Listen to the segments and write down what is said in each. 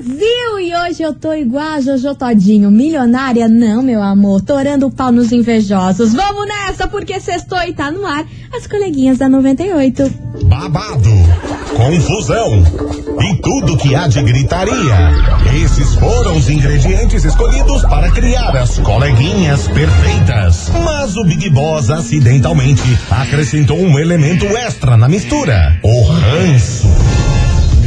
Brasil! E hoje eu tô igual a Jojo Todinho, milionária não, meu amor, torando o pau nos invejosos. Vamos nessa, porque sextou e tá no ar as coleguinhas da 98. Babado, confusão e tudo que há de gritaria. Esses foram os ingredientes escolhidos para criar as coleguinhas perfeitas. Mas o Big Boss acidentalmente acrescentou um elemento extra na mistura: o ranço.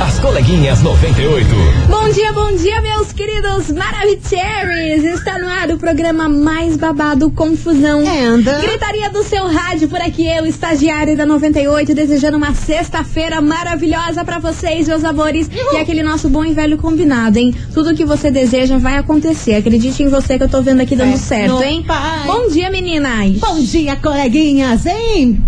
As coleguinhas 98. Bom dia, bom dia, meus queridos Maravicheries! Está no ar o programa mais babado Confusão. Anda. Gritaria do seu rádio por aqui, eu, estagiário da 98, desejando uma sexta-feira maravilhosa pra vocês, meus amores. E aquele nosso bom e velho combinado, hein? Tudo que você deseja vai acontecer. Acredite em você que eu tô vendo aqui dando Fé certo, no hein? pai. Bom dia, meninas! Bom dia, coleguinhas, hein?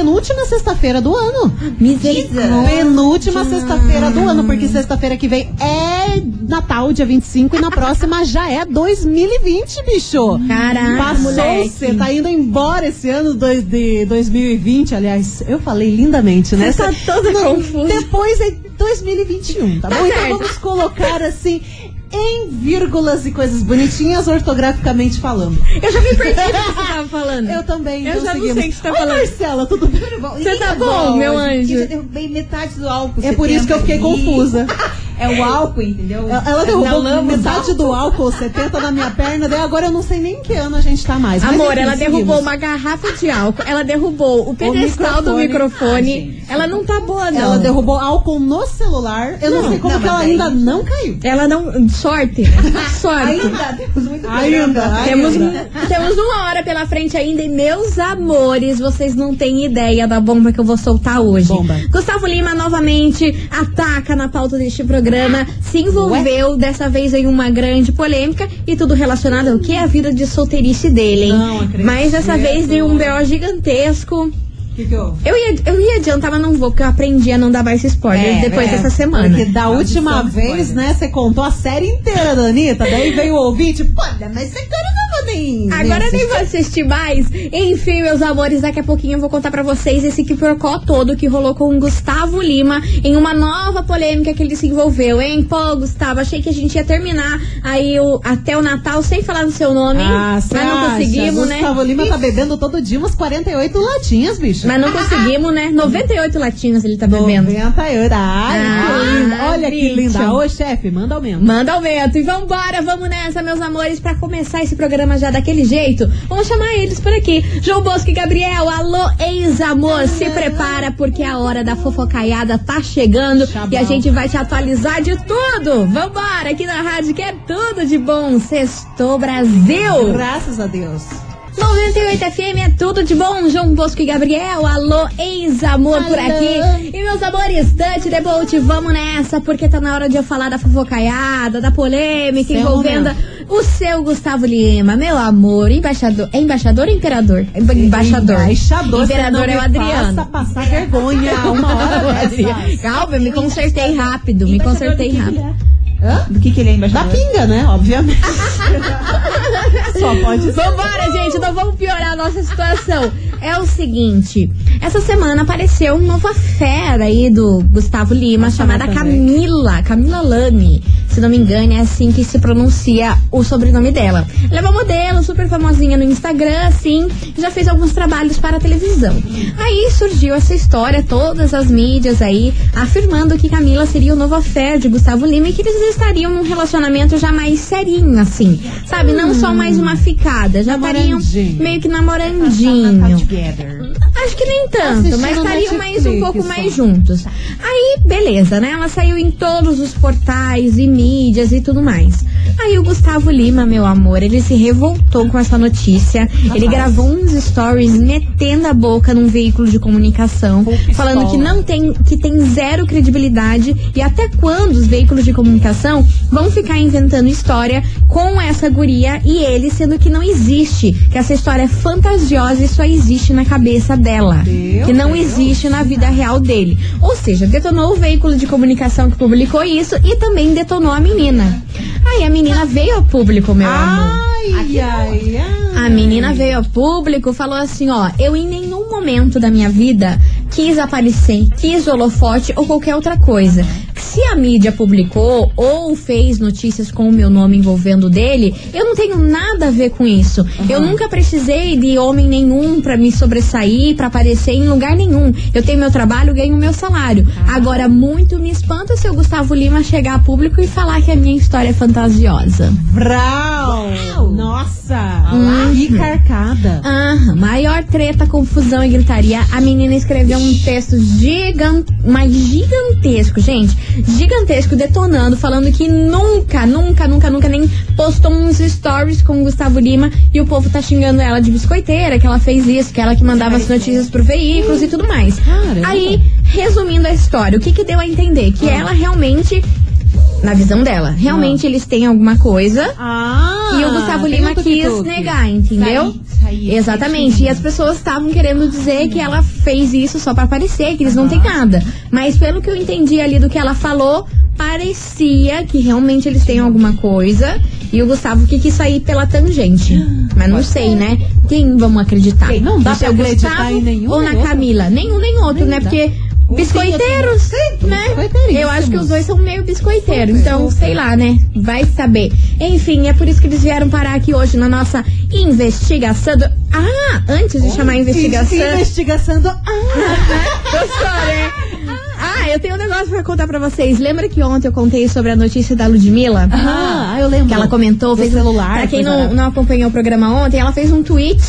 Penúltima sexta-feira do ano. Misericórdia! Penúltima sexta-feira do ano, porque sexta-feira que vem é Natal, dia 25, e na próxima já é 2020, bicho. Caraca, Passou, você tá indo embora esse ano dois- de 2020, aliás, eu falei lindamente, né? Você tá todo confuso. Depois é 2021, tá, Tá bom? Então certo. vamos colocar assim em vírgulas e coisas bonitinhas, ortograficamente falando. Eu já me perdi do que você tava falando. Eu também. Eu já não conseguimos. sei o que você tá Oi, falando. Marcela, tudo bem? Você tá bom, meu anjo? Eu já derrubei metade do álcool. É por isso que eu fiquei 70 ali. confusa. É o álcool, entendeu? Ela Na derrubou metade do álcool 70 na minha perna, daí agora eu não sei nem em que ano a gente tá mais. Amor, ela derrubou uma garrafa de álcool, ela derrubou o pedestal do microfone. Ah, ela não tá boa, não. Ela derrubou álcool no celular. Eu não, Não, sei como não, que ela mas ainda não caiu. Ela não. Sorte. Sorte. Ainda temos muito Ainda, programa. Temos, ainda. temos uma hora pela frente ainda e, meus amores, vocês não têm ideia da bomba que eu vou soltar hoje. Bomba. Gustavo Lima novamente ataca na pauta deste programa, se envolveu dessa vez em uma grande polêmica e tudo relacionado ao que é a vida de solteirice dele, hein? Não acredito. Mas dessa vez deu um BO gigantesco. Que que eu... Eu ia, eu ia adiantar, mas não vou, porque eu aprendi a não dar mais spoilers É, depois é, dessa semana. Porque da última Maldição, vez, spoiler. né, você contou a série inteira da Anitta, daí veio o ouvinte, pô, mas você cara não nem. Agora nem assistir." vou assistir mais. Enfim, meus amores, daqui a pouquinho eu vou contar pra vocês esse que porcó todo que rolou com o Gustavo Lima em uma nova polêmica que ele se envolveu, hein? Pô, Gustavo, achei que a gente ia terminar aí o, até o Natal sem falar no seu nome? Ah, Mas não acha? conseguimos, né? Gustavo Lima tá bebendo todo dia umas 48 latinhas, bicho. Mas não conseguimos, né? 98 latinhas ele tá bebendo. 98. Ai, Ah. Olha que linda. Ô, chefe, manda aumento. Manda aumento. E vambora, vamos nessa, meus amores, pra começar esse programa já daquele jeito. Vamos chamar eles por aqui. João Bosco e Gabriel, alô, ex-amor, se prepara porque a hora da fofocaiada tá chegando Chabal. e a gente vai te atualizar de tudo. Vambora, aqui na rádio que é tudo de bom. Sextou Brasil. Graças a Deus. 98 FM é tudo de bom, João Bosco e Gabriel. Alô, ex-amor por aqui. E meus amores, Dante Debolt, vamos nessa, porque tá na hora de eu falar da fofocaiada, da polêmica Seu envolvendo o seu Gustavo Lima, meu amor, embaixador. É embaixador ou imperador? É embaixador. Embaixador, Imperador você é o Adriano. Faça passar vergonha uma hora. Calma, eu me consertei rápido, me consertei rápido. Hã? Do que, que ele é Da embaixador? pinga, né? Obviamente. Só pode ser. Vambora, gente, não vamos piorar a nossa situação. É o seguinte, essa semana apareceu uma nova fera aí do Gustavo Lima, chamada também. Camila, Camila Lame. Se não me engano, é assim que se pronuncia o sobrenome dela. Ela é uma modelo super famosinha no Instagram, assim, já fez alguns trabalhos para a televisão. Aí surgiu essa história, todas as mídias aí, afirmando que Camila seria o novo affair de Gustavo Lima e que eles estariam num relacionamento já mais serinho, assim. Sabe? Não só mais uma ficada, já estariam Namorandinho. meio que Natal namorandinho. Acho que nem tanto, mas estariam mais um pouco mais juntos. Aí, beleza, né? Ela saiu em todos os portais e mídias e tudo mais. Aí o Gustavo Lima, meu amor, ele se revoltou com essa notícia. Ele gravou uns stories metendo a boca num veículo de comunicação, Com pistola. falando que não tem, que tem zero credibilidade e até quando os veículos de comunicação vão ficar inventando história com essa guria e ele, sendo que não existe, que essa história é fantasiosa e só existe na cabeça dela, que não Deus. existe na vida real dele. Ou seja, detonou o veículo de comunicação que publicou isso e também detonou a menina. Aí a menina veio ao público, meu amor. Ai, ai, ai. A menina veio ao público, falou assim, ó, eu em nenhum momento da minha vida quis aparecer, quis holofote ou qualquer outra coisa. Se a mídia publicou ou fez notícias com o meu nome envolvendo dele, eu não tenho nada a ver com isso. Eu nunca precisei de homem nenhum pra me sobressair, pra aparecer em lugar nenhum. Eu tenho meu trabalho, ganho meu salário. Agora, muito me espanta se o Gustavo Lima chegar a público e falar que a minha história é fantasiosa. Vrau! Nossa! Uhum. Que carcada. Ah, maior treta, confusão e gritaria. A menina escreveu um texto gigante, mas gigantesco, gente. Gigantesco, detonando, falando que nunca, nunca, nunca, nunca nem postou uns stories com o Gustavo Lima e o povo tá xingando ela de biscoiteira, que ela fez isso, que ela que mandava as notícias pro veículos e tudo mais. Caramba. Aí, resumindo a história, o que que deu a entender? Que ela realmente, na visão dela, realmente eles têm alguma coisa. Ah! E o Gustavo Lima quis negar, entendeu? Saí, saí, Exatamente. E as pessoas estavam querendo dizer que ela fez isso só pra aparecer, que eles não têm nada. Mas pelo que eu entendi ali do que ela falou, parecia que realmente eles têm alguma coisa. E o Gustavo que quis sair pela tangente. Mas não sei, né? Quem vamos acreditar? Quem? Não dá No pra acreditar Gustavo em nenhum Ou na. Camila? Nenhum nem outro, Nem né? dá. Porque biscoiteiros, né? Eu acho que os dois são meio biscoiteiros. Então, sei lá, né? Vai saber. Enfim, é por isso que eles vieram parar aqui hoje na nossa investigação. do- Ah, antes de chamar a investigação. Investigação do... Ah! Gostou, né? Ah, eu tenho um negócio pra contar pra vocês. Lembra que ontem eu contei sobre a notícia da Ludmilla? Ah, eu lembro. Que ela comentou, fez celular, Pra quem não, não acompanhou o programa ontem, ela fez um tweet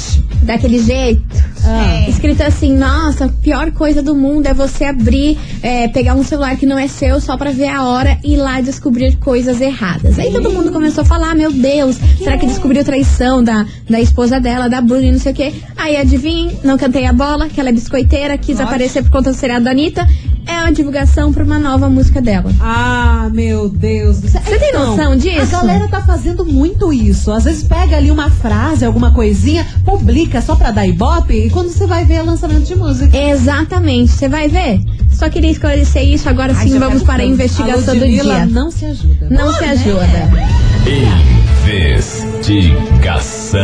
daquele jeito. Ah. Escrito assim, nossa, a pior coisa do mundo é você abrir, é, pegar um celular que não é seu só pra ver a hora e ir lá descobrir coisas erradas. Aí todo mundo começou a falar, meu Deus, será que descobriu traição da, da esposa dela, da Bruna e não sei o quê? Aí adivinhem, não cantei a bola, que ela é biscoiteira, quis aparecer por conta do seriado da Anitta. É uma divulgação pra uma nova música dela. Ah, meu Deus do céu. Você tem noção disso? A galera tá fazendo muito isso. Às vezes pega ali uma frase, alguma coisinha, publica só pra dar ibope e quando você vai ver é lançamento de música. Exatamente, você vai ver. Só queria esclarecer isso, agora Ai, sim vamos para a investigação A do dia. não se ajuda. Não se ajuda. Investigação.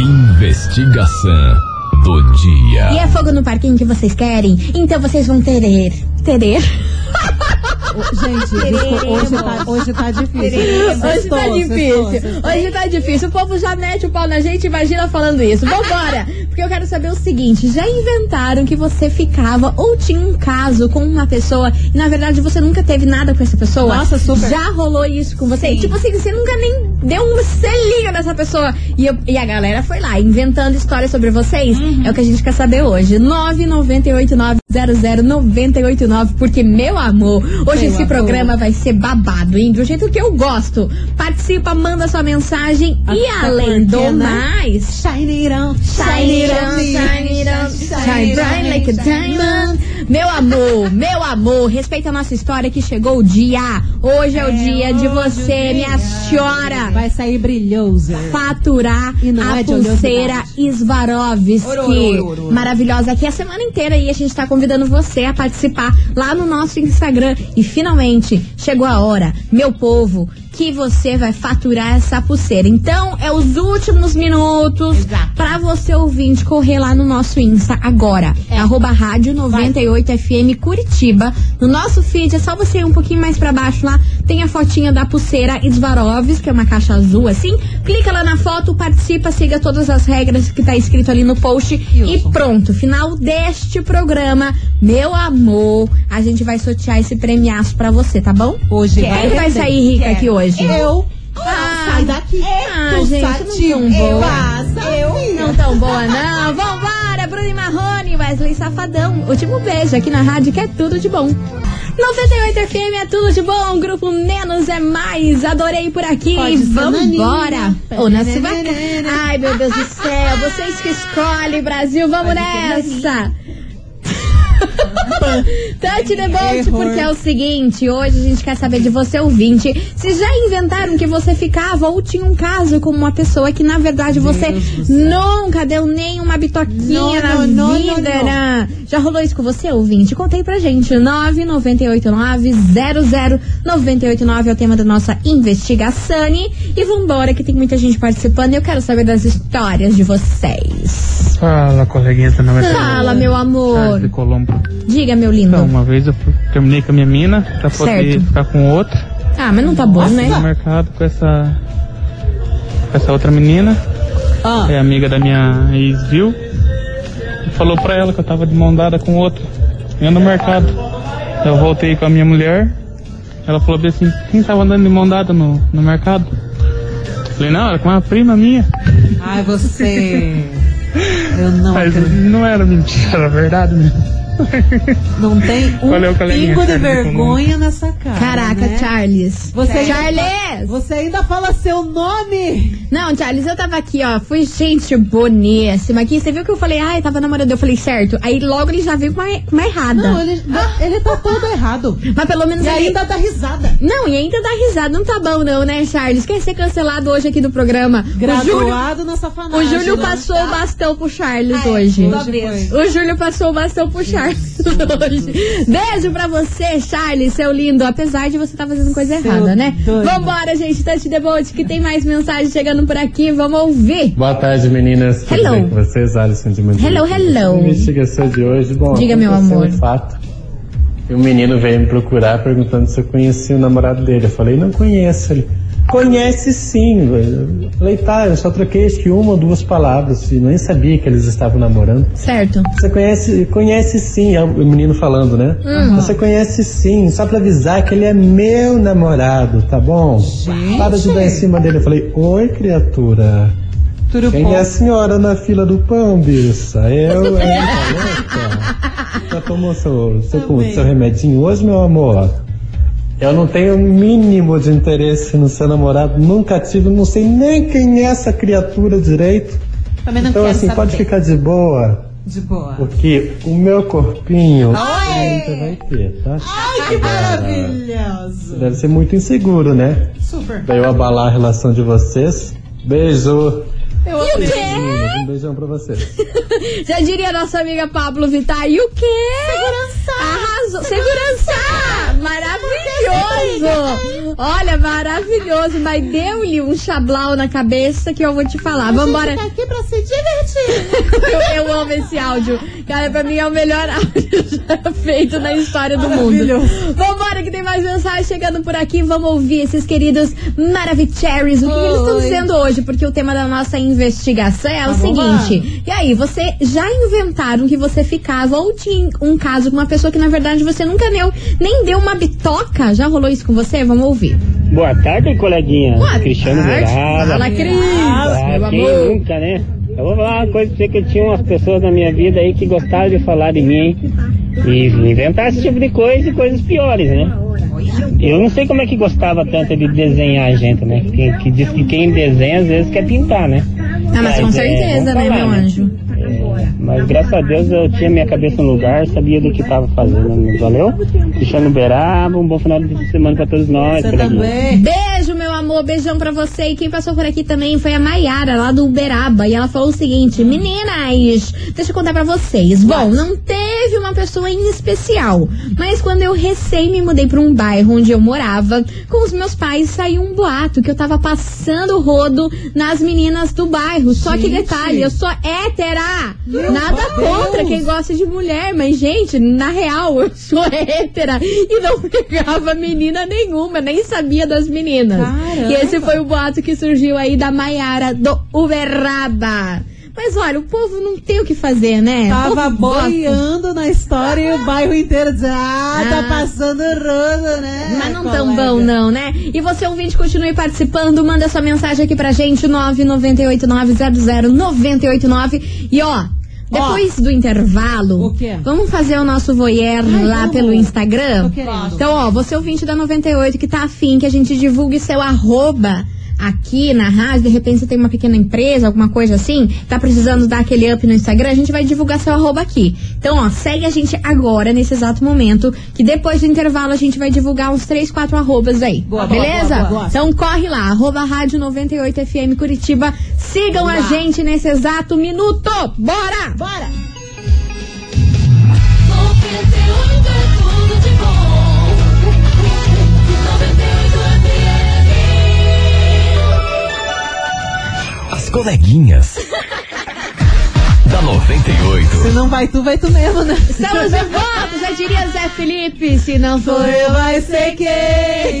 Investigação do dia. E é fogo no parquinho que vocês querem? Então vocês vão terer. Terer? Gente, desculpa, hoje tá, hoje tá difícil. Hoje tá difícil. sextou. Hoje tá difícil. O povo já mete o pau na gente, imagina falando isso. Vambora! Porque eu quero saber o seguinte: já inventaram que você ficava ou tinha um caso com uma pessoa e na verdade você nunca teve nada com essa pessoa? Nossa, super. Já rolou isso com você? Tipo assim, você nunca nem deu um selinho nessa pessoa. E, eu- e a galera foi lá, inventando histórias sobre vocês. Uhum. É o que a gente quer saber hoje. 998900989. Porque, meu amor, hoje Meu esse programa vai ser babado, hein? Do jeito que eu gosto. Participa, manda sua mensagem. e Até além do mais. Shine it on, Shine it on, shine it on, shine bright like a diamond. Meu amor, meu amor, respeita a nossa história que chegou o dia. Hoje é o dia de você, minha senhora, Vai sair brilhoso. faturar E a é pulseira Svarovski. Maravilhosa aqui a semana inteira e a gente tá convidando você a participar lá no nosso Instagram. E finalmente chegou a hora, meu povo, que você vai faturar essa pulseira. Então, é os últimos minutos Exato. pra você ouvinte correr lá no nosso Insta agora. É. Arroba rádio 98FM Curitiba. No nosso feed, é só você ir um pouquinho mais pra baixo lá. Tem a fotinha da pulseira Svarovs, que é uma caixa azul assim. Clica lá na foto, participa, siga todas as regras que tá escrito ali no post. E pronto, final deste programa, meu amor, a gente vai sortear esse premiaço pra você, tá bom? Hoje Quem vai vai sair rica aqui hoje? Eu. Ah, sai daqui. ah, Tu gente, sadio. não tão boa. Passa. Eu. Não tão boa, não. Vambora, Bruno e Marrone, Wesley Safadão. Último beijo aqui na rádio, que é tudo de bom. 98 FM é tudo de bom, grupo Menos é Mais. Adorei por aqui. Pode ser Vambora. Ô, na Ai, meu Deus do céu. Vocês que escolhem, Brasil. Vamos Pode nessa. Boat, Error. porque é o seguinte, hoje a gente quer saber de você, ouvinte, se já inventaram que você ficava ou tinha um caso com uma pessoa que, na verdade, você nunca deu nenhuma bitoquinha Não, na não, vida, não, não. né? Já rolou isso com você, ouvinte? Contei pra gente, 998900989 é o tema da nossa investigação. E vambora, que tem muita gente participando e eu quero saber das histórias de vocês. Fala, coleguinha, tá na verdade. Fala, meu amor. De Colombo. Diga, meu lindo. Então, uma vez eu fui- terminei com a minha mina pra poder Certo. ficar com outra. Ah, mas não tá bom, né? Fui no mercado com essa. com essa outra menina. Ah, É amiga da minha ex, viu? E falou pra ela que eu tava de mão dada com outra. Eu no mercado. Eu voltei com a minha mulher. Ela falou bem assim: quem tava andando de mão dada no, no mercado? Falei, não, era com uma prima minha. ai, você. Eu não Mas acredito. não era mentira, era verdade mesmo. Não tem um Valeu, pingo de vergonha nessa cara. Caraca, né? Charles. Você ainda Charles! Você ainda fala seu nome? Não, Charles, eu tava aqui, ó. Fui gente boníssima aqui. Você viu que eu falei, ai, tava namorando. Eu falei, certo. Aí logo ele já veio com uma, errada. Não, ele, ele tá todo errado. Mas pelo menos E ele. ainda dá risada. Não, e ainda dá risada. Não tá bom, não, né, Charles? Quer ser cancelado hoje aqui do programa. O Júlio, Graduado na o safanagem. Júlio né? passou o bastão pro Charles Ai, hoje. Hoje. O Júlio passou o bastão pro Charles hoje. Beijo pra você, Charles, seu lindo. Apesar de você estar fazendo coisa errada, né? doido. Vambora, gente. Touch the boat, que tem mais mensagem chegando por aqui. Vamos ouvir. Boa tarde, meninas. Tudo Hello. bem com vocês? Alisson de Mandirinha. Hello, hello. A investigação de hoje, bom, Diga, meu amor. um fato. E um menino veio me procurar perguntando se eu conhecia o namorado dele. Eu falei, não conheço. Ele, conhece sim. Tá, eu só troquei acho que uma ou duas palavras. E nem sabia que eles estavam namorando. Certo. Você conhece, conhece sim, é o menino falando, né? Hum. Você conhece sim, só pra avisar que ele é meu namorado, tá bom? Para de dar em cima dele. Eu falei, oi, criatura. Tudo Quem bom? é a senhora na fila do pão, bicha? Eu, é louca. Já tomou seu, seu, seu remedinho hoje, meu amor? Eu não tenho o mínimo de interesse no seu namorado, nunca tive, não sei nem quem é essa criatura direito. Também não então, quero assim, saber. pode ficar de boa, De boa. porque o meu corpinho Ai! você vai ter, tá? Ai, que maravilhoso. Deve ser muito inseguro, né? Super. Pra eu abalar a relação de vocês. Beijo! Eu E o quê? Um beijão pra vocês. Já diria nossa amiga Pablo Vittar. E o quê? Segurança! Arrasou! Segurança! Maravilhoso! Olha, maravilhoso. Mas deu-lhe um chablau na cabeça que eu vou te falar. Vambora. tá aqui pra se divertir. Eu, eu amo esse áudio. Cara, pra mim é o melhor áudio já feito na história do mundo. Vambora, que tem mais mensagem chegando por aqui. Vamos ouvir esses queridos Maravicheries. O que, que eles estão dizendo hoje? Porque o tema da nossa investigação é o seguinte. E aí, você já inventaram que você ficava ou tinha um caso com uma pessoa que na verdade você nunca deu, nem deu uma bitoca? Já rolou isso com você? Vamos ouvir. Boa tarde, coleguinha. Boa Cristiano tarde. Beraba. Fala, Cris. Ah, Meu quem amor. nunca, né? Eu vou falar uma coisa pra você que eu tinha umas pessoas na minha vida aí que gostavam de falar de mim e inventar esse tipo de coisa e coisas piores, né? Eu não sei como é que gostava tanto de desenhar a gente, né? Que, que diz que quem desenha às vezes quer pintar, né? Ah, mas com Mas, é, certeza, né, falar, meu né? anjo? É, mas graças a Deus eu tinha minha cabeça no lugar, sabia do que estava fazendo. né? Valeu? Cristiano Beraba, um bom final de semana pra todos nós. Você também. Beijo, Beijão pra você. E quem passou por aqui também foi a Maiara, lá do Uberaba. E ela falou o seguinte: Meninas, deixa eu contar pra vocês. Bom, não teve uma pessoa em especial. Mas quando eu recém me mudei pra um bairro onde eu morava, com os meus pais saiu um boato que eu tava passando rodo nas meninas do bairro. Só que Gente. detalhe, eu sou hétera. Meu Nada Deus. contra quem gosta de mulher, mas, gente, na real, eu sou hétera e não pegava menina nenhuma, nem sabia das meninas. Caramba. E esse foi o boato que surgiu aí da Maiara do Uberaba. Mas olha, o povo não tem o que fazer, né? Tava boiando na história e o bairro inteiro dizendo, ah, tá Ah. passando rodo, né? Mas não tão colega?" bom, não, né? E você, ouvinte, continue participando. Manda sua mensagem aqui pra gente, 998900989. E ó, depois do intervalo, vamos fazer o nosso voyeur lá vamos. pelo Instagram? Então, ó, você ouvinte da 98 que tá afim que a gente divulgue seu arroba aqui na rádio, de repente você tem uma pequena empresa, alguma coisa assim, tá precisando dar aquele up no Instagram, a gente vai divulgar seu arroba aqui. Então, ó, segue a gente agora, nesse exato momento, que depois do intervalo a gente vai divulgar uns 3, 4 arrobas aí. Boa, beleza? boa, boa. Então corre lá, arroba rádio 98 FM Curitiba. Sigam a gente nesse exato minuto. Bora! Bora! Coleguinhas. Da 98. Se não vai tu, vai tu mesmo, né? Estamos de volta, já diria Zé Felipe, se não for eu, vai ser quem?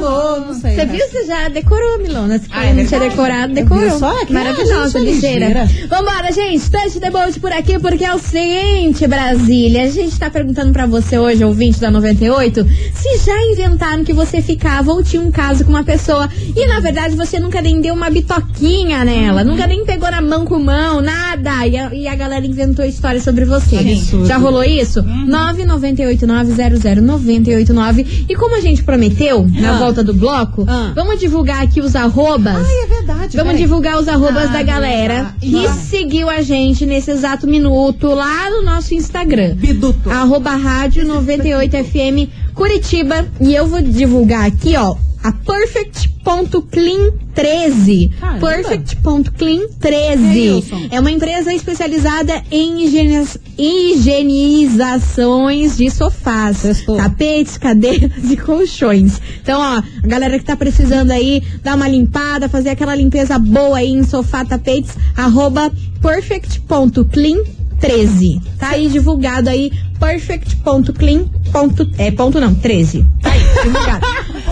Não sei. Você né? viu? Você já decorou, Milona. Se Ah, é não tinha decorado, decorou. só? Que Maravilhosa, é ligeira. ligeira. Vambora, gente. Touch the boat por aqui, porque é o seguinte, Brasília. A gente tá perguntando pra você hoje, ouvinte da 98, se já inventaram que você ficava ou tinha um caso com uma pessoa e, na verdade, você nunca nem deu uma bitoquinha nela, nunca nem pegou na mão com mão, nada. E a, e a galera inventou história sobre você. Absurdo. Já rolou isso? 998900989. E como a gente prometeu na Ah. volta do bloco, Ah. vamos divulgar aqui os arrobas. Ai, é verdade. Vamos peraí. divulgar os arrobas Ah, da galera verdade. que seguiu a gente nesse exato minuto lá no nosso Instagram. Biduto. Arroba rádio 98FM Curitiba. E eu vou divulgar aqui, ó, a Perfect.clean13. Caramba. Perfect.clean13. Wilson. É uma empresa especializada em higieniz- higienizações de sofás, tapetes, cadeiras e colchões. Então, ó, a galera que tá precisando aí dar uma limpada, fazer aquela limpeza boa aí em sofá, tapetes, arroba perfect.clean13. Tá aí divulgado aí, perfect.clean. Ponto, é, ponto não, 13. Tá aí, divulgado.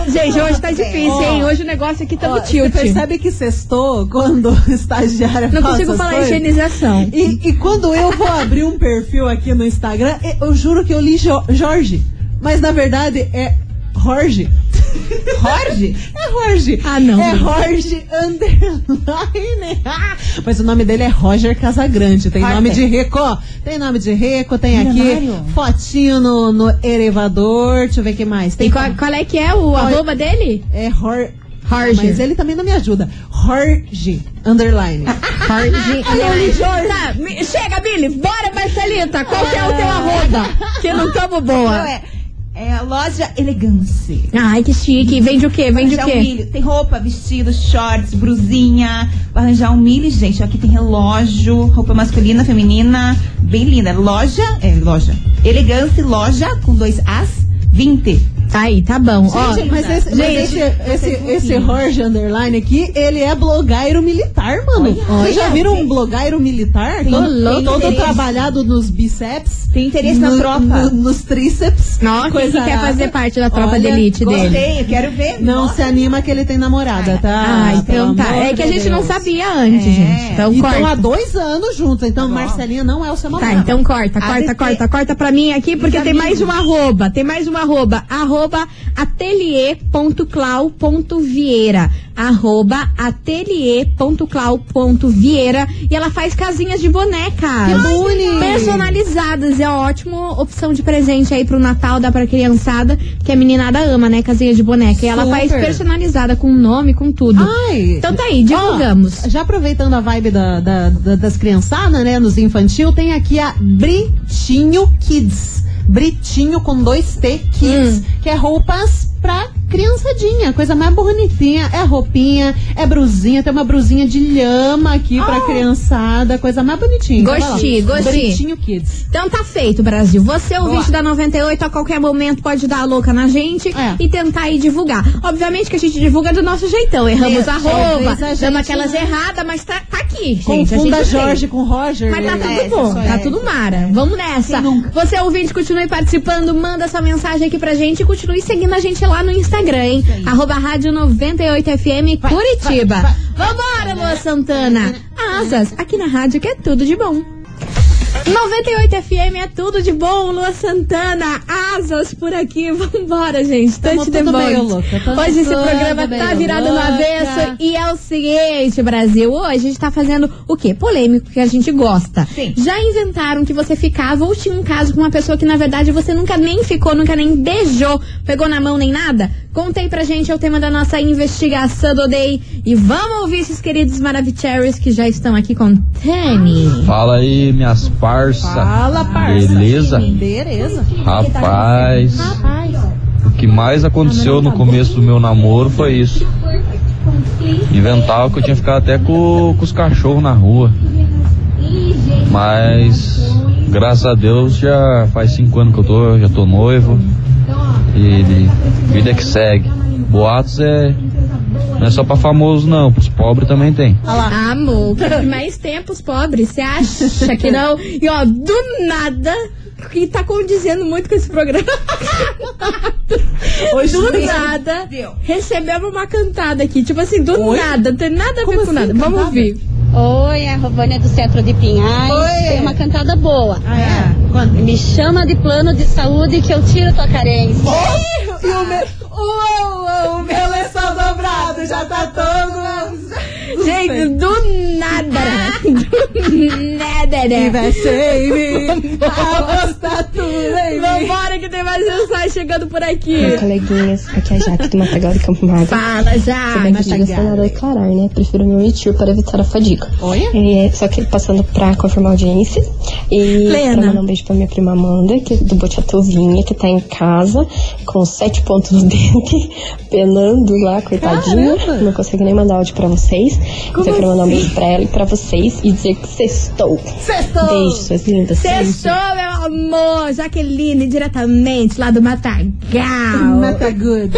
Gente, hoje tá difícil, hein? Hoje o negócio aqui tá Ó, no Você tilt. percebe que sextou quando o estagiário Não consigo falar coisas? higienização. E, e quando eu vou abrir um perfil aqui no Instagram, eu juro que eu li Jo- Jorge. Mas na verdade é Jorge. Jorge? É Jorge. Ah, não. É Jorge Underline. Ah, Mas o nome dele é Roger Casagrande. Tem nome de Reco. Tem nome de Reco, tem aqui Milionário. fotinho no, no elevador. Deixa eu ver o que mais. Tem E qual, qual é que é o arroba dele? É Jorge. Jorge. Mas ele também não me ajuda. Jorge Underline. Jorge. Tá, chega, Billy. Bora, Marcelita. Qual que é o teu arroba? Que não tamo Não, boa. é, é a loja Elegance. Ai, que chique. Vende o quê? Vende o Arranjar um quê? milho. Tem roupa, vestido, shorts, brusinha. Vai arranjar um milho, gente. Aqui tem relógio, roupa masculina, feminina. Bem linda. Loja, é loja. Elegance, loja, com dois As, 20. Aí, tá bom. Ó, Gente, Mas esse, mas Gente, esse, esse, esse Jorge Underline aqui, ele é blogueiro militar, mano. Vocês já viram um blogueiro militar? Tem- todo tem todo trabalhado nos bíceps. Tem interesse na no- tropa. no- nos tríceps. Não, quem que quer fazer parte da tropa Olha, de elite dele? Gostei, eu quero ver. Não Nossa. se anima que ele tem namorada, tá? Ah, então tá. É que a gente não Deus. sabia antes, É. gente. Então, Então corta. há dois anos juntos. Então Tá. Marcelinha não é o seu Tá, namorado. então corta, corta, corta, corta pra mim aqui, porque tem mais um arroba, tem mais um arroba, arroba atelier.clau.vieira, arroba atelier.clau.vieira, e ela faz casinhas de bonecas. Que bonito. Personalizadas, é uma ótima opção de presente aí pro Natal, dá pra criançada, que a meninada ama, né, casinha de boneca, e ela Super. faz personalizada com nome, com tudo. Ai. Então tá aí, divulgamos. Ó, já aproveitando a vibe da- da- da- das criançadas, né? Nos infantil, tem aqui a Britinho Kids. Britinho com dois T Kids, Hum. que é roupas pra criançadinha. Coisa mais bonitinha. É roupinha, é brusinha, tem uma brusinha de lhama aqui pra criançada. Coisa mais bonitinha. Gostei, gostei. Britinho Kids. Então tá feito, Brasil. Você, ouvinte da 98, a qualquer momento pode dar a louca na gente É. e tentar aí divulgar. Obviamente que a gente divulga do nosso jeitão. Erramos É, a roupa, a damos gente aquelas não- erradas, mas tá, tá aqui, gente. a Confunda gente tem. Jorge com Roger. Mas tá tudo É, bom, tá é. tudo mara. Vamos nessa. Você, ouvinte, continue participando, manda sua mensagem aqui pra gente e continue seguindo a gente lá no Instagram, hein? Arroba Rádio 98FM Curitiba. Vambora, Lua Santana. Asas, aqui na rádio que é tudo de bom. 98 FM é tudo de bom, Lua Santana, asas por aqui, vambora, gente. Tamo Touch the boat. Hoje esse programa tá virado no louca. avesso e é o seguinte, Brasil, hoje a gente tá fazendo o quê? Polêmico que a gente gosta. Sim. Já inventaram que você ficava ou tinha um caso com uma pessoa que na verdade você nunca nem ficou, nunca nem beijou, pegou na mão nem nada? Conta aí pra gente, é o tema da nossa investigação do Day. E vamos ouvir esses queridos Maravicheries que já estão aqui com Tani. Fala aí, minhas parças. Fala, parça. Beleza? Beleza. Rapaz, Rapaz. o que mais aconteceu no começo do meu namoro foi isso. Inventava que eu tinha ficado até com, com os cachorros na rua. Mas, graças a Deus, já faz cinco anos que eu tô, já tô noivo. E vida que segue. Boatos é. Não é só pra famoso, não. Pros pobres também tem. Ah, Amor, que mais tempo os pobres, você acha que não? E ó, do nada, que tá condizendo muito com esse programa. Hoje do nada, recebemos uma cantada aqui. Tipo assim, do Oi? nada, não tem nada a Como ver com assim, nada. Vamos cantada? ouvir. Oi, é a Rovânia do Centro de Pinhais. Oi. Tem uma cantada boa. Ah, é? Quando? Me chama de plano de saúde que eu tiro tua carência. E o meu. Uou, o meu lençol dobrado já tá todo. Gente, do nada. Do nada, né? Tudo em mim. Vambora que tem mais mensagem chegando por aqui. Coleguinhas, aqui é a Jaque do Matagal de Campo Magro. Fala já. Também que diga sem nada declarar, né? Prefiro me omitir para evitar a fadiga. Olha. É, só que passando pra confirmar a audiência. E Plena. pra mandar um beijo pra minha prima Amanda, que é do Botiatuzinha, que tá em casa, com sete pontos no dente, penando lá, coitadinha. Caramba. Não consegue nem mandar áudio pra vocês. Então eu quero mandar um beijo pra ela e pra vocês e dizer que sextou. Sextou. Beijo, suas lindas. Sextou, meu amor. Jaqueline, diretamente lá do Matagal. Mata good.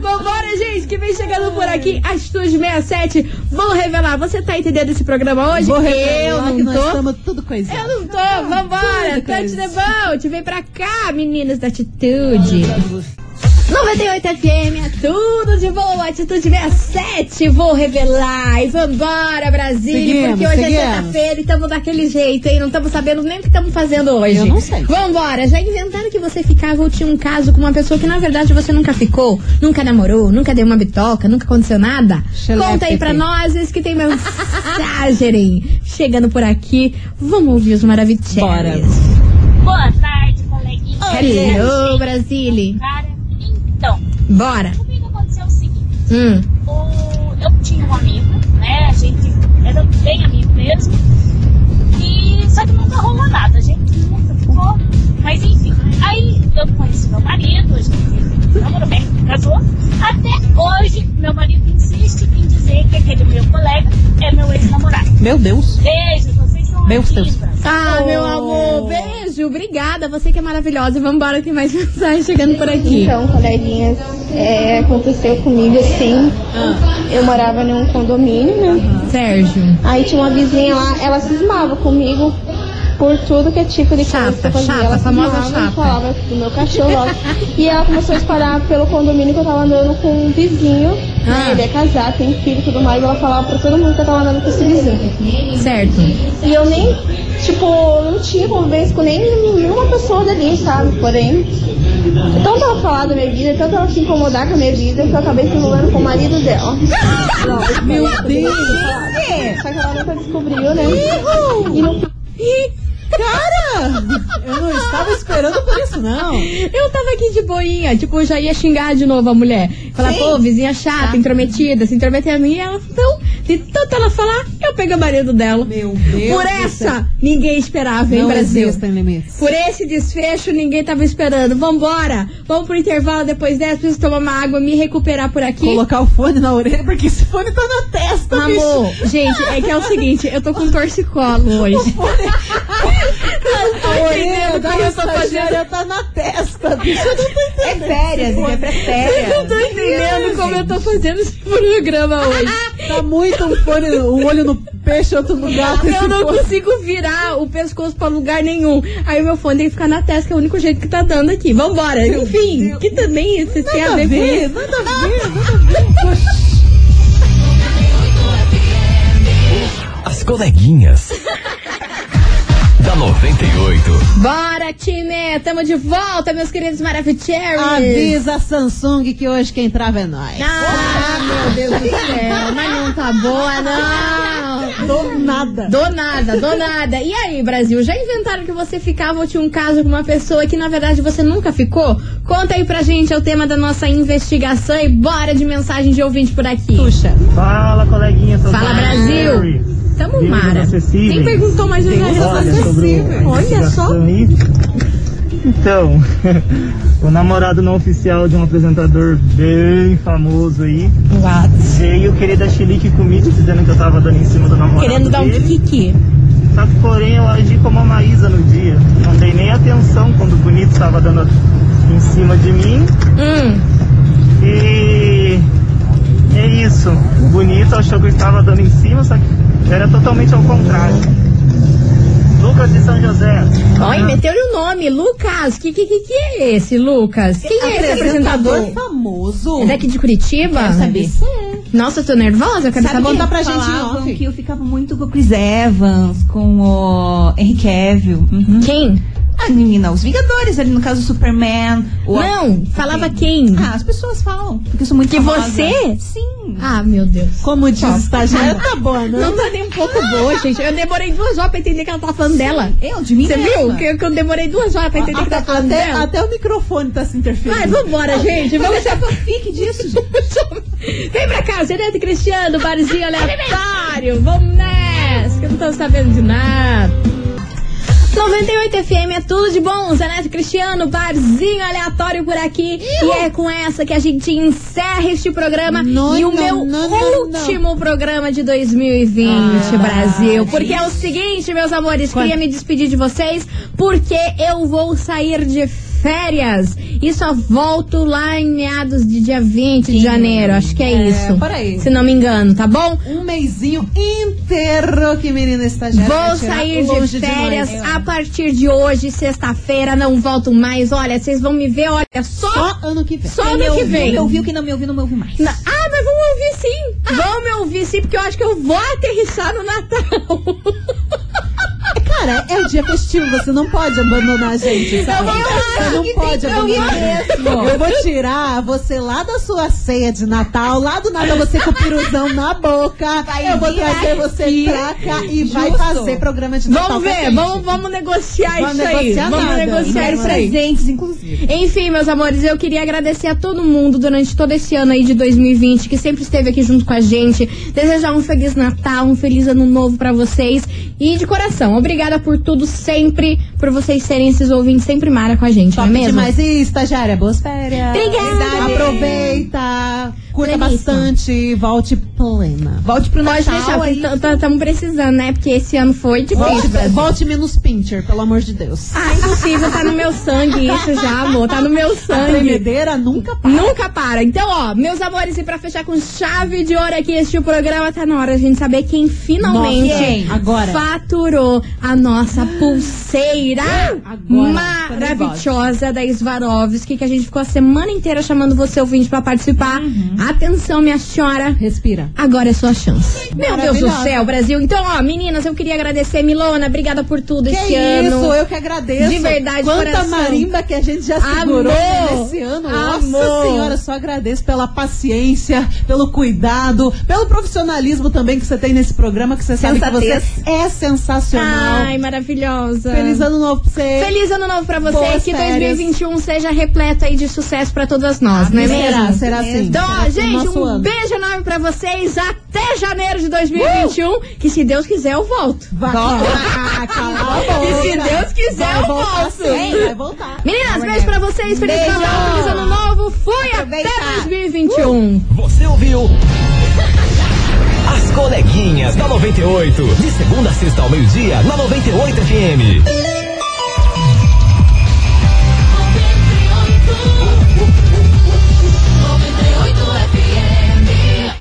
Vambora, gente, que vem chegando por aqui, Atitude 67. Vou revelar, você tá entendendo esse programa hoje? Vou eu não nós tô. estamos tudo coisinha. Eu não tô, vambora. Tudo Touch the boat, vem pra cá, meninas da Atitude. 98 FM, é tudo de boa, Atitude 67, vou revelar. E vambora, Brasília, Seguimos, porque hoje é seguimos. sexta-feira e estamos daquele jeito, hein? Não estamos sabendo nem o que estamos fazendo hoje. Eu não sei. Vambora, já inventaram que você ficava ou tinha um caso com uma pessoa que na verdade você nunca ficou, nunca namorou, nunca deu uma bitoca, nunca aconteceu nada? Xelepe, Conta aí pra nós, esse que tem mensagem chegando por aqui. Vamos ouvir os maravilhosos. Bora. Boa tarde, coleguinha. Hello, Brasília. Cara, então, Bora. comigo aconteceu o seguinte. Hum. O- eu tinha um amigo, né? A gente era bem amigo mesmo. E só que nunca rolou nada, a gente nunca ficou. Mas enfim, aí eu conheci meu marido, a gente namorou bem, casou. Até hoje, meu marido insiste em dizer que aquele meu colega é meu ex-namorado. Meu Deus. Beijos, Deus. lindas. Ah, meu amor, beijo, obrigada. Você que é maravilhosa. Vambora, tem mais mensagem chegando por aqui. Então, coleguinhas, é, aconteceu comigo assim. Eu morava num condomínio, né? Sérgio. Aí tinha uma vizinha lá, ela cismava comigo por tudo que é tipo de coisa Chata, que eu fazia. chata, ela famosa chata. falava do meu cachorro. logo. e ela começou a espalhar pelo condomínio que eu tava andando com um vizinho. Ah. Ele é casado, tem filho e tudo mais. Ela falava pra todo mundo que eu tava andando com esse vizinho. Certo. E eu nem, tipo, não tinha convivência com nem nenhuma pessoa dali, sabe? Porém, tanto ela falar da minha vida, tanto ela se incomodar com a minha vida, que eu acabei se envolvendo com o marido dela. Meu Deus. Só que ela nunca descobriu, né? E no Cara, eu não estava esperando por isso, não. Eu tava aqui de boinha, tipo, já ia xingar de novo a mulher. Falar, pô, vizinha chata, intrometida, se intrometer a mim. E ela, então, de tanto ela falar, eu pego o marido dela. Meu Deus. Por essa, ninguém esperava, hein, não Brasil? Por esse desfecho, ninguém tava esperando. Vambora! Vamos pro intervalo depois dessa, preciso tomar uma água, me recuperar por aqui. Colocar o fone na orelha, porque esse fone tá na testa, Amor, bicho. gente, é que é o seguinte, eu tô com torcicolo hoje. A orelha da como eu tô estagiária tá na testa, bicho. Eu não tô É férias, é pra Eu não tô entendendo como eu tô fazendo esse programa hoje. Tá muito um fone, um olho no peixe, outro no gato. Eu não fone. consigo virar o pescoço pra lugar nenhum. Aí o meu fone tem que ficar na testa, que é o único jeito que tá dando aqui. Vambora. Enfim, que também isso tem a ver com isso. nada a ver, nada a ver. Oxi. As coleguinhas. da 98. Bora, time! Tamo de volta, meus queridos maravilhosos. Avisa a Samsung que hoje quem trava é nós. Ah, meu Deus do céu, tá boa, não. Do nada. Do nada, do nada. E aí, Brasil, já inventaram que você ficava ou tinha um caso com uma pessoa que na verdade você nunca ficou? Conta aí pra gente, é o tema da nossa investigação e bora de mensagem de ouvinte por aqui. Puxa. Fala, coleguinha. sou Fala, Brasil. Tamo Vivo Mara. Quem perguntou, eu já Olha, respondi. sobre o- a Olha só. Então, o namorado não oficial de um apresentador bem famoso aí veio querer dar chilique comigo, dizendo que eu tava dando em cima do namorado Querendo dar um dele. kiki. Só que porém eu agi como a Maísa no dia. Não dei nem atenção quando o bonito estava dando em cima de mim. Hum. E é isso. O bonito achou que eu estava dando em cima, só que era totalmente ao contrário. Lucas de São José. Olha, meteu-lhe o nome, Lucas. Que, que, que, que é esse, Lucas? Quem é esse apresentador? famoso. É daqui de Curitiba? Quero saber. Nossa, eu tô nervosa, eu quero Sabe saber. que Conta pra gente em falavam off. que eu ficava muito com o Chris Evans, com o Henry Cavill. Uhum. Quem? Ah, menina, os Vingadores, ali no caso o Superman. O Não, falava quem? Ah, as pessoas falam, porque eu sou muito Que famosa. você? Sim. Ah, meu Deus. Como diz o estagiário, tá boa, né? Não tá nem um pouco boa, gente. Eu demorei duas horas pra entender que ela tava falando dela. Eu, de mim Você viu? Que, que eu demorei duas horas pra entender que Até, tava falando até, dela. até o microfone tá se interferindo. Vai, vambora, gente. Vamos Deixa que eu fique disso, gente. Vem pra cá, Gerente Cristiano, barzinho aleatório. Vamos nessa, que eu não tô sabendo de nada. 98 FM é tudo de bom, Zeneto Cristiano, barzinho aleatório por aqui. E é com essa que a gente encerra este programa Não, e o não, meu não, último programa de 2020, Ah, Brasil. Porque é o seguinte, meus amores, queria me despedir de vocês porque eu vou sair de férias e só volto lá em meados de dia 20 de janeiro. Acho que é, É, isso. por aí. Se não me engano, tá bom? Um mêsinho inteiro que menina estagiária Vou tirar sair de férias nós. a partir de hoje, sexta-feira, não volto mais. Olha, vocês vão me ver, olha, só. Só ano que vem. Só Quem ano que vem. me ouviu, quem não me ouviu, não me ouviu mais. Ah, mas vão me ouvir sim. Vão me ouvir sim, porque eu acho que eu vou aterrissar no Natal. Cara, é o dia festivo, você não pode abandonar a gente, sabe? Eu você não que pode abandonar mesmo. Eu vou tirar você lá da sua ceia de Natal, lá do nada você com o piruzão na boca. Vai eu vou trazer você aqui. pra cá e vai Justo. fazer programa de Natal. Vamos com a ver, gente. vamos, vamos negociar Vamos isso aí. negociar Vamos nada. negociar Quero isso aí. presentes, inclusive. Enfim, meus amores, eu queria agradecer a todo mundo durante todo esse ano aí de 2020 que sempre esteve aqui junto com a gente. Desejar um feliz Natal, um feliz ano novo pra vocês e de coração, obrigada por tudo sempre, por vocês serem esses ouvintes sempre mara com a gente, Top não é mesmo? demais. E estagiária, boas férias. Obrigada. Aproveita, curta Pleníssima. bastante, volte plena. Volte pro Pode Natal deixar, estamos precisando, né? Porque esse ano foi difícil, Volte, volte menos pincher, pelo amor de Deus. Ah, impossível, tá no meu sangue isso já, amor. Tá no meu A sangue. tremedeira nunca para. Nunca para. Então, ó, meus amores, e pra fechar com chave de ouro aqui este programa, tá na hora de a gente saber quem finalmente Nossa, quem? Agora. faturou a nossa pulseira Agora. maravilhosa da Swarovski, que a gente ficou a semana inteira chamando você ouvinte pra participar. Uhum. Atenção, minha senhora. Respira. Agora é sua chance. Meu Deus do céu, Brasil. Então, ó, meninas, eu queria agradecer. Milona, obrigada por tudo Que esse isso, ano. eu que agradeço. De verdade, Quanta coração. marimba que a gente já segurou Amor. nesse ano. Amor. Nossa senhora, só agradeço pela paciência, pelo cuidado, pelo profissionalismo também que você tem nesse programa, que você sabe que você é sensacional. Ai, maravilhosa. Feliz ano novo pra você. Feliz ano novo pra você. Boas que férias. 2021 seja repleto aí de sucesso pra todas nós, não é Será, mesmo? será sim. Então, ó, Será sim, gente, nosso um ano. beijo enorme pra vocês. Até janeiro de 2021. Que se Deus quiser, eu volto. Vai, Ah, boca. Que se Deus quiser, vai eu volto. sim, vai voltar. Meninas, beijo pra vocês. Feliz Beijo. Natal, feliz ano novo. Fui Aproveita. até 2021. Você ouviu? As coleguinhas da 98. De segunda a sexta ao meio-dia, na 98 FM.